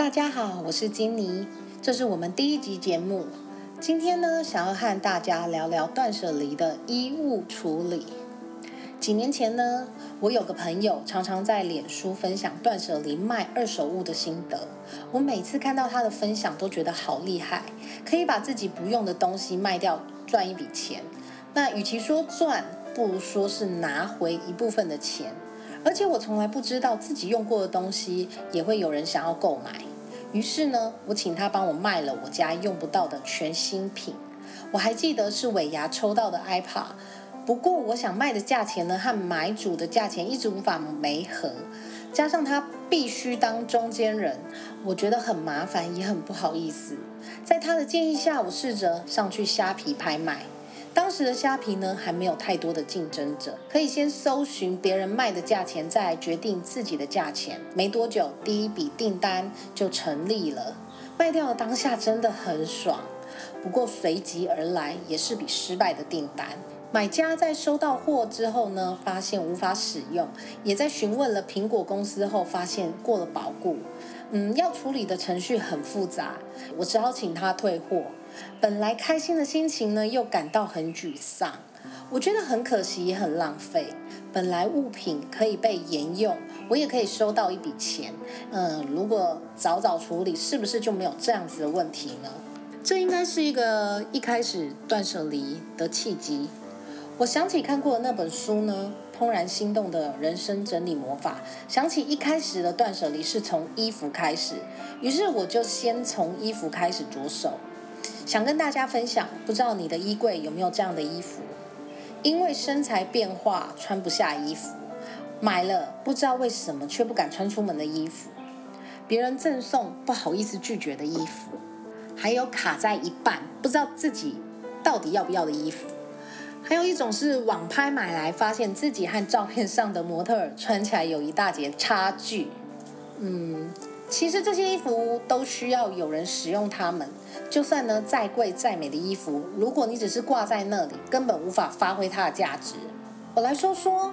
大家好，我是金妮，这是我们第一集节目。今天呢，想要和大家聊聊断舍离的衣物处理。几年前呢，我有个朋友常常在脸书分享断舍离卖二手物的心得。我每次看到他的分享，都觉得好厉害，可以把自己不用的东西卖掉，赚一笔钱。那与其说赚，不如说是拿回一部分的钱。而且我从来不知道自己用过的东西也会有人想要购买。于是呢，我请他帮我卖了我家用不到的全新品。我还记得是尾牙抽到的 iPad，不过我想卖的价钱呢和买主的价钱一直无法媒合，加上他必须当中间人，我觉得很麻烦也很不好意思。在他的建议下，我试着上去虾皮拍卖。当时的虾皮呢还没有太多的竞争者，可以先搜寻别人卖的价钱，再决定自己的价钱。没多久，第一笔订单就成立了。卖掉的当下真的很爽，不过随即而来也是笔失败的订单。买家在收到货之后呢，发现无法使用，也在询问了苹果公司后，发现过了保固。嗯，要处理的程序很复杂，我只好请他退货。本来开心的心情呢，又感到很沮丧。我觉得很可惜，也很浪费。本来物品可以被沿用，我也可以收到一笔钱。嗯，如果早早处理，是不是就没有这样子的问题呢？这应该是一个一开始断舍离的契机。我想起看过的那本书呢，《怦然心动的人生整理魔法》，想起一开始的断舍离是从衣服开始，于是我就先从衣服开始着手。想跟大家分享，不知道你的衣柜有没有这样的衣服？因为身材变化穿不下衣服，买了不知道为什么却不敢穿出门的衣服，别人赠送不好意思拒绝的衣服，还有卡在一半不知道自己到底要不要的衣服，还有一种是网拍买来发现自己和照片上的模特穿起来有一大截差距。嗯，其实这些衣服都需要有人使用它们。就算呢再贵再美的衣服，如果你只是挂在那里，根本无法发挥它的价值。我来说说，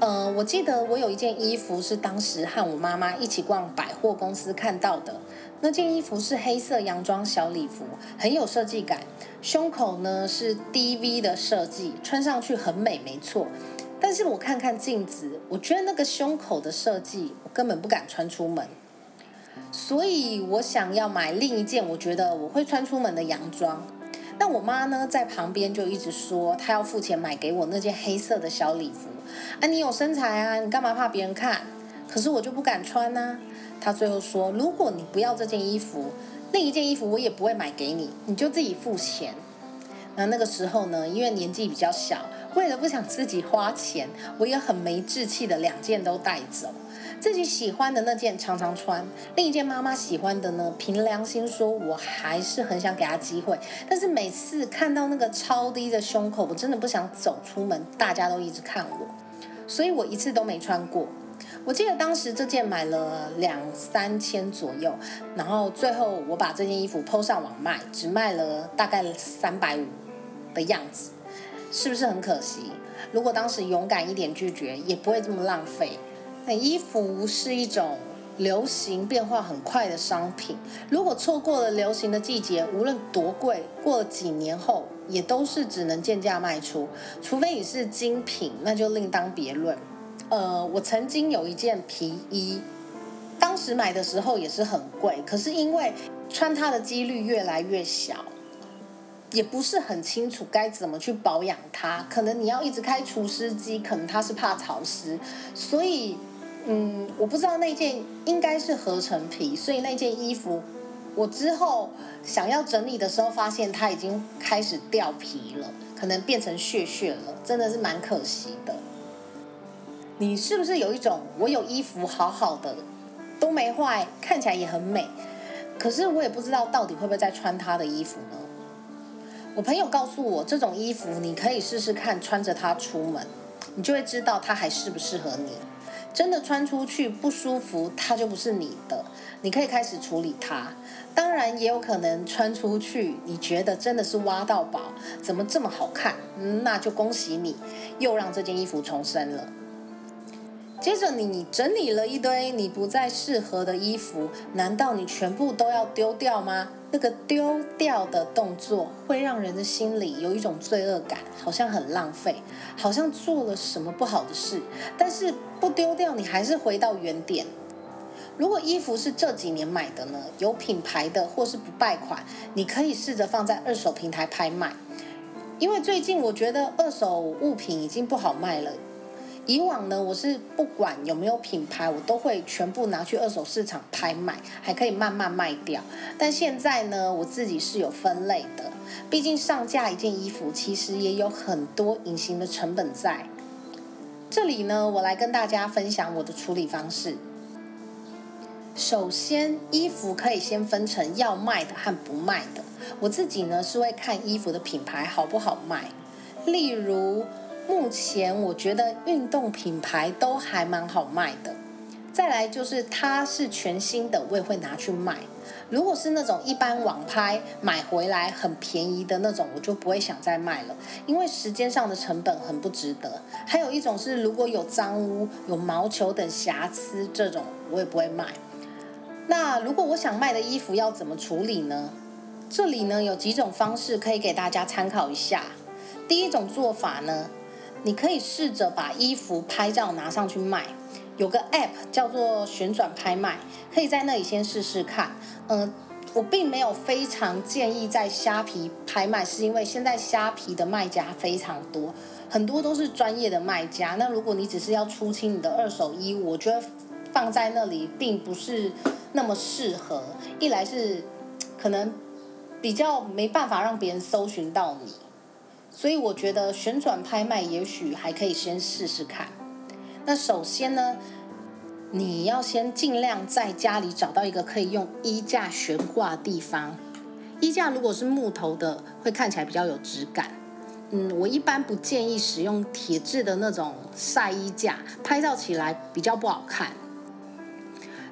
呃，我记得我有一件衣服是当时和我妈妈一起逛百货公司看到的。那件衣服是黑色洋装小礼服，很有设计感，胸口呢是 D V 的设计，穿上去很美，没错。但是我看看镜子，我觉得那个胸口的设计，我根本不敢穿出门。所以我想要买另一件我觉得我会穿出门的洋装。那我妈呢，在旁边就一直说，她要付钱买给我那件黑色的小礼服。啊，你有身材啊，你干嘛怕别人看？可是我就不敢穿呐。她最后说，如果你不要这件衣服，另一件衣服我也不会买给你，你就自己付钱。那那个时候呢，因为年纪比较小，为了不想自己花钱，我也很没志气的两件都带走。自己喜欢的那件常常穿，另一件妈妈喜欢的呢？凭良心说，我还是很想给她机会。但是每次看到那个超低的胸口，我真的不想走出门，大家都一直看我，所以我一次都没穿过。我记得当时这件买了两三千左右，然后最后我把这件衣服抛上网卖，只卖了大概三百五的样子，是不是很可惜？如果当时勇敢一点拒绝，也不会这么浪费。那衣服是一种流行变化很快的商品，如果错过了流行的季节，无论多贵，过了几年后也都是只能贱价卖出，除非你是精品，那就另当别论。呃，我曾经有一件皮衣，当时买的时候也是很贵，可是因为穿它的几率越来越小，也不是很清楚该怎么去保养它，可能你要一直开除湿机，可能它是怕潮湿，所以。嗯，我不知道那件应该是合成皮，所以那件衣服我之后想要整理的时候，发现它已经开始掉皮了，可能变成屑屑了，真的是蛮可惜的。你是不是有一种我有衣服好好的都没坏，看起来也很美，可是我也不知道到底会不会再穿它的衣服呢？我朋友告诉我，这种衣服你可以试试看穿着它出门，你就会知道它还适不适合你。真的穿出去不舒服，它就不是你的。你可以开始处理它。当然，也有可能穿出去，你觉得真的是挖到宝，怎么这么好看？那就恭喜你，又让这件衣服重生了。接着你整理了一堆你不再适合的衣服，难道你全部都要丢掉吗？那个丢掉的动作会让人的心里有一种罪恶感，好像很浪费，好像做了什么不好的事。但是不丢掉，你还是回到原点。如果衣服是这几年买的呢，有品牌的或是不败款，你可以试着放在二手平台拍卖。因为最近我觉得二手物品已经不好卖了。以往呢，我是不管有没有品牌，我都会全部拿去二手市场拍卖，还可以慢慢卖掉。但现在呢，我自己是有分类的，毕竟上架一件衣服，其实也有很多隐形的成本在。这里呢，我来跟大家分享我的处理方式。首先，衣服可以先分成要卖的和不卖的。我自己呢是会看衣服的品牌好不好卖，例如。目前我觉得运动品牌都还蛮好卖的，再来就是它是全新的，我也会拿去卖。如果是那种一般网拍买回来很便宜的那种，我就不会想再卖了，因为时间上的成本很不值得。还有一种是如果有脏污、有毛球等瑕疵，这种我也不会卖。那如果我想卖的衣服要怎么处理呢？这里呢有几种方式可以给大家参考一下。第一种做法呢。你可以试着把衣服拍照拿上去卖，有个 app 叫做旋转拍卖，可以在那里先试试看。嗯，我并没有非常建议在虾皮拍卖，是因为现在虾皮的卖家非常多，很多都是专业的卖家。那如果你只是要出清你的二手衣物，我觉得放在那里并不是那么适合。一来是可能比较没办法让别人搜寻到你。所以我觉得旋转拍卖也许还可以先试试看。那首先呢，你要先尽量在家里找到一个可以用衣架悬挂的地方。衣架如果是木头的，会看起来比较有质感。嗯，我一般不建议使用铁质的那种晒衣架，拍照起来比较不好看。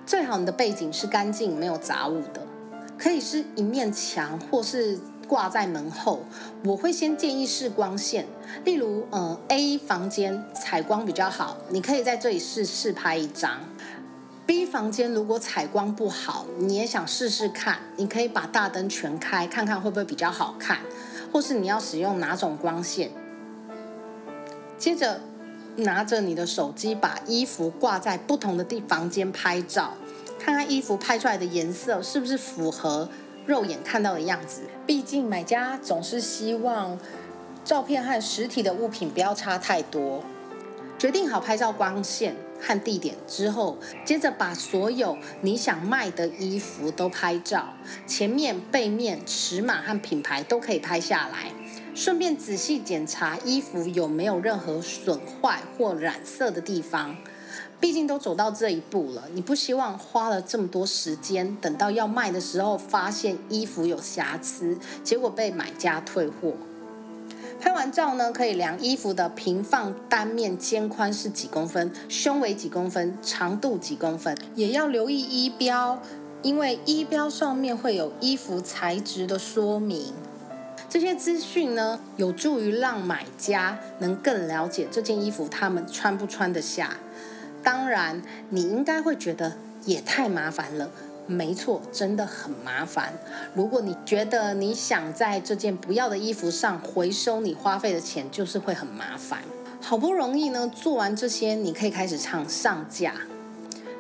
最好你的背景是干净没有杂物的，可以是一面墙或是。挂在门后，我会先建议试光线，例如，呃，A 房间采光比较好，你可以在这里试试拍一张。B 房间如果采光不好，你也想试试看，你可以把大灯全开，看看会不会比较好看，或是你要使用哪种光线。接着，拿着你的手机，把衣服挂在不同的地房间拍照，看看衣服拍出来的颜色是不是符合。肉眼看到的样子，毕竟买家总是希望照片和实体的物品不要差太多。决定好拍照光线和地点之后，接着把所有你想卖的衣服都拍照，前面、背面、尺码和品牌都可以拍下来，顺便仔细检查衣服有没有任何损坏或染色的地方。毕竟都走到这一步了，你不希望花了这么多时间，等到要卖的时候发现衣服有瑕疵，结果被买家退货。拍完照呢，可以量衣服的平放单面肩宽是几公分，胸围几公分，长度几公分，也要留意衣标，因为衣标上面会有衣服材质的说明。这些资讯呢，有助于让买家能更了解这件衣服他们穿不穿得下。当然，你应该会觉得也太麻烦了。没错，真的很麻烦。如果你觉得你想在这件不要的衣服上回收你花费的钱，就是会很麻烦。好不容易呢做完这些，你可以开始唱上架，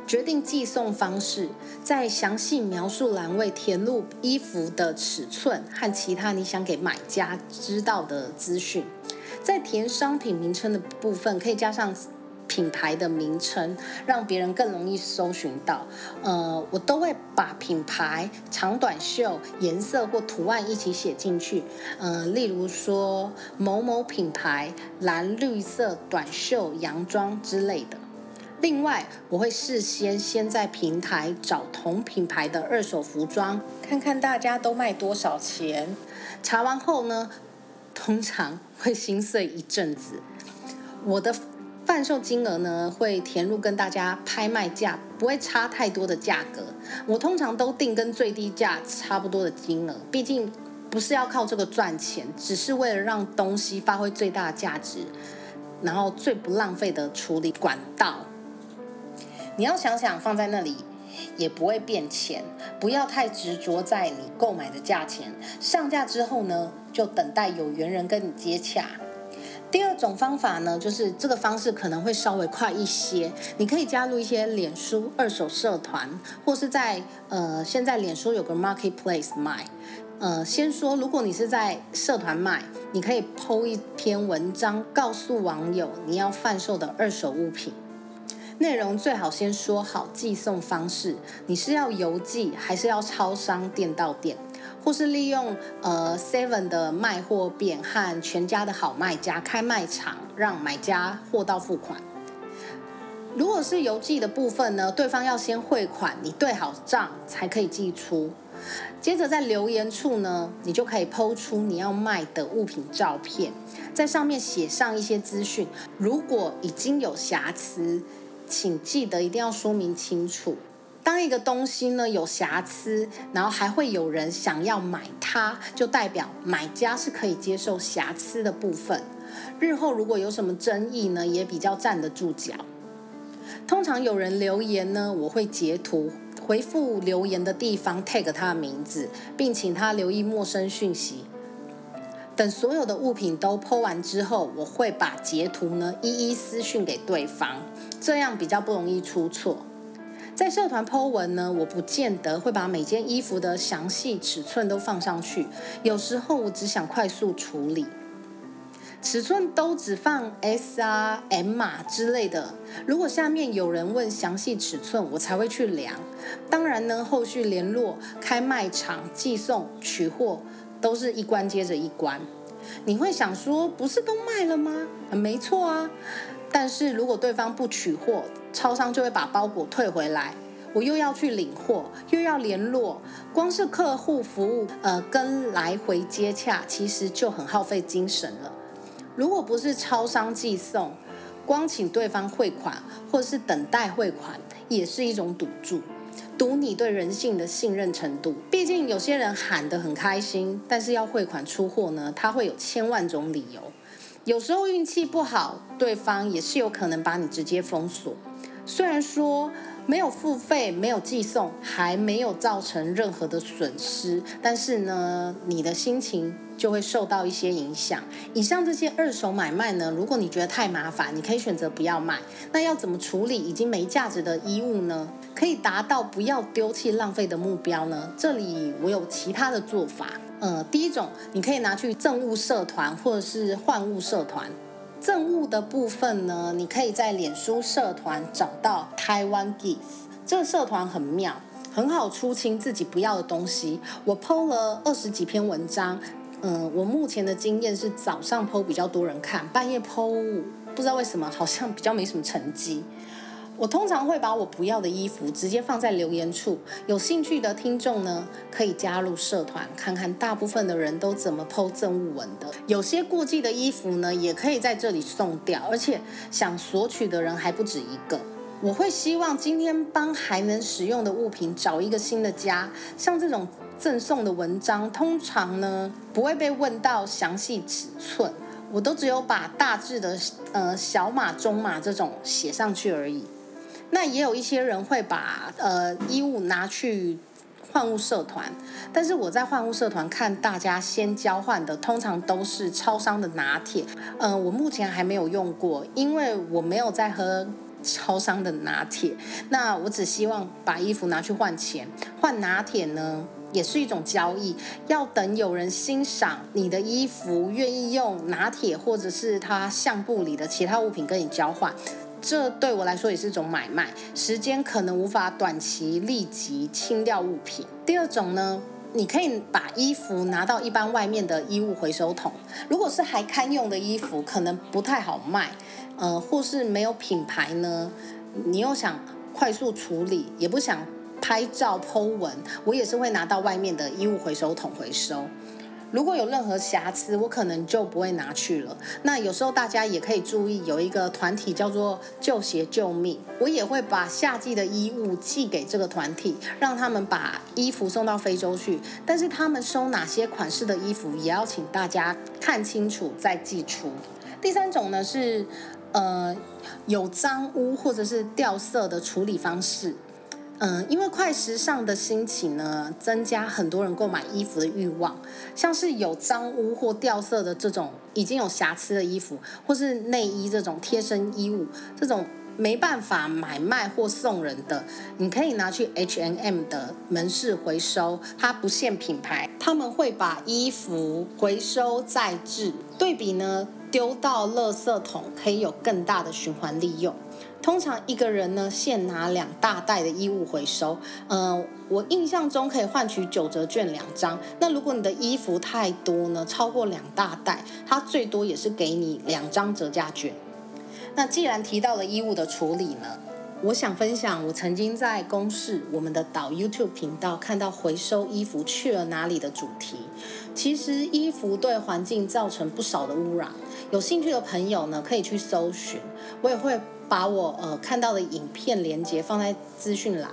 决定寄送方式，在详细描述栏位填入衣服的尺寸和其他你想给买家知道的资讯。在填商品名称的部分，可以加上。品牌的名称，让别人更容易搜寻到。呃，我都会把品牌、长短袖、颜色或图案一起写进去。呃，例如说某某品牌蓝绿色短袖洋装之类的。另外，我会事先先在平台找同品牌的二手服装，看看大家都卖多少钱。查完后呢，通常会心碎一阵子。我的。贩售金额呢，会填入跟大家拍卖价不会差太多的价格。我通常都定跟最低价差不多的金额，毕竟不是要靠这个赚钱，只是为了让东西发挥最大价值，然后最不浪费的处理管道。你要想想放在那里也不会变钱，不要太执着在你购买的价钱。上架之后呢，就等待有缘人跟你接洽。第二种方法呢，就是这个方式可能会稍微快一些。你可以加入一些脸书二手社团，或是在呃，现在脸书有个 marketplace 卖。呃，先说，如果你是在社团卖，你可以 PO 一篇文章，告诉网友你要贩售的二手物品。内容最好先说好寄送方式，你是要邮寄还是要超商店到店？或是利用呃 Seven 的卖货店和全家的好卖家开卖场，让买家货到付款。如果是邮寄的部分呢，对方要先汇款，你对好账才可以寄出。接着在留言处呢，你就可以抛出你要卖的物品照片，在上面写上一些资讯。如果已经有瑕疵，请记得一定要说明清楚。当一个东西呢有瑕疵，然后还会有人想要买它，就代表买家是可以接受瑕疵的部分。日后如果有什么争议呢，也比较站得住脚。通常有人留言呢，我会截图回复留言的地方，tag 他的名字，并请他留意陌生讯息。等所有的物品都剖完之后，我会把截图呢一一私讯给对方，这样比较不容易出错。在社团 Po 文呢，我不见得会把每件衣服的详细尺寸都放上去。有时候我只想快速处理，尺寸都只放 S 啊、M 码之类的。如果下面有人问详细尺寸，我才会去量。当然呢，后续联络、开卖场、寄送、取货，都是一关接着一关。你会想说，不是都卖了吗？没错啊。但是如果对方不取货，超商就会把包裹退回来，我又要去领货，又要联络，光是客户服务，呃，跟来回接洽，其实就很耗费精神了。如果不是超商寄送，光请对方汇款，或是等待汇款，也是一种赌注，赌你对人性的信任程度。毕竟有些人喊得很开心，但是要汇款出货呢，他会有千万种理由。有时候运气不好，对方也是有可能把你直接封锁。虽然说没有付费、没有寄送，还没有造成任何的损失，但是呢，你的心情就会受到一些影响。以上这些二手买卖呢，如果你觉得太麻烦，你可以选择不要卖。那要怎么处理已经没价值的衣物呢？可以达到不要丢弃、浪费的目标呢？这里我有其他的做法。呃，第一种，你可以拿去赠物社团或者是换物社团。赠物的部分呢，你可以在脸书社团找到台湾 Gift，这个社团很妙，很好出清自己不要的东西。我 PO 了二十几篇文章，嗯，我目前的经验是早上 PO 比较多人看，半夜 PO 不知道为什么好像比较没什么成绩。我通常会把我不要的衣服直接放在留言处，有兴趣的听众呢可以加入社团，看看大部分的人都怎么剖赠物文的。有些过季的衣服呢，也可以在这里送掉，而且想索取的人还不止一个。我会希望今天帮还能使用的物品找一个新的家。像这种赠送的文章，通常呢不会被问到详细尺寸，我都只有把大致的呃小码、中码这种写上去而已。那也有一些人会把呃衣物拿去换物社团，但是我在换物社团看大家先交换的，通常都是超商的拿铁。嗯，我目前还没有用过，因为我没有在喝超商的拿铁。那我只希望把衣服拿去换钱，换拿铁呢也是一种交易，要等有人欣赏你的衣服，愿意用拿铁或者是他相簿里的其他物品跟你交换。这对我来说也是一种买卖，时间可能无法短期立即清掉物品。第二种呢，你可以把衣服拿到一般外面的衣物回收桶。如果是还堪用的衣服，可能不太好卖，呃，或是没有品牌呢，你又想快速处理，也不想拍照 Po 文，我也是会拿到外面的衣物回收桶回收。如果有任何瑕疵，我可能就不会拿去了。那有时候大家也可以注意，有一个团体叫做“旧鞋救命”，我也会把夏季的衣物寄给这个团体，让他们把衣服送到非洲去。但是他们收哪些款式的衣服，也要请大家看清楚再寄出。第三种呢是，呃有脏污或者是掉色的处理方式。嗯，因为快时尚的兴起呢，增加很多人购买衣服的欲望。像是有脏污或掉色的这种已经有瑕疵的衣服，或是内衣这种贴身衣物，这种没办法买卖或送人的，你可以拿去 H&M 的门市回收，它不限品牌，他们会把衣服回收再制。对比呢，丢到垃圾桶可以有更大的循环利用。通常一个人呢，现拿两大袋的衣物回收。嗯，我印象中可以换取九折券两张。那如果你的衣服太多呢，超过两大袋，它最多也是给你两张折价券。那既然提到了衣物的处理呢，我想分享我曾经在公视我们的导 YouTube 频道看到回收衣服去了哪里的主题。其实衣服对环境造成不少的污染，有兴趣的朋友呢可以去搜寻，我也会。把我呃看到的影片连接放在资讯栏，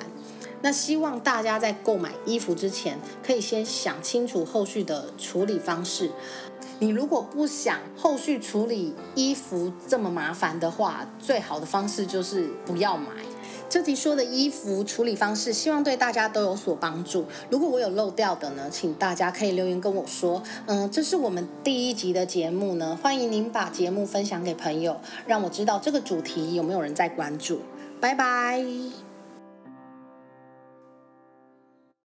那希望大家在购买衣服之前，可以先想清楚后续的处理方式。你如果不想后续处理衣服这么麻烦的话，最好的方式就是不要买。这集说的衣服处理方式，希望对大家都有所帮助。如果我有漏掉的呢，请大家可以留言跟我说。嗯，这是我们第一集的节目呢，欢迎您把节目分享给朋友，让我知道这个主题有没有人在关注。拜拜。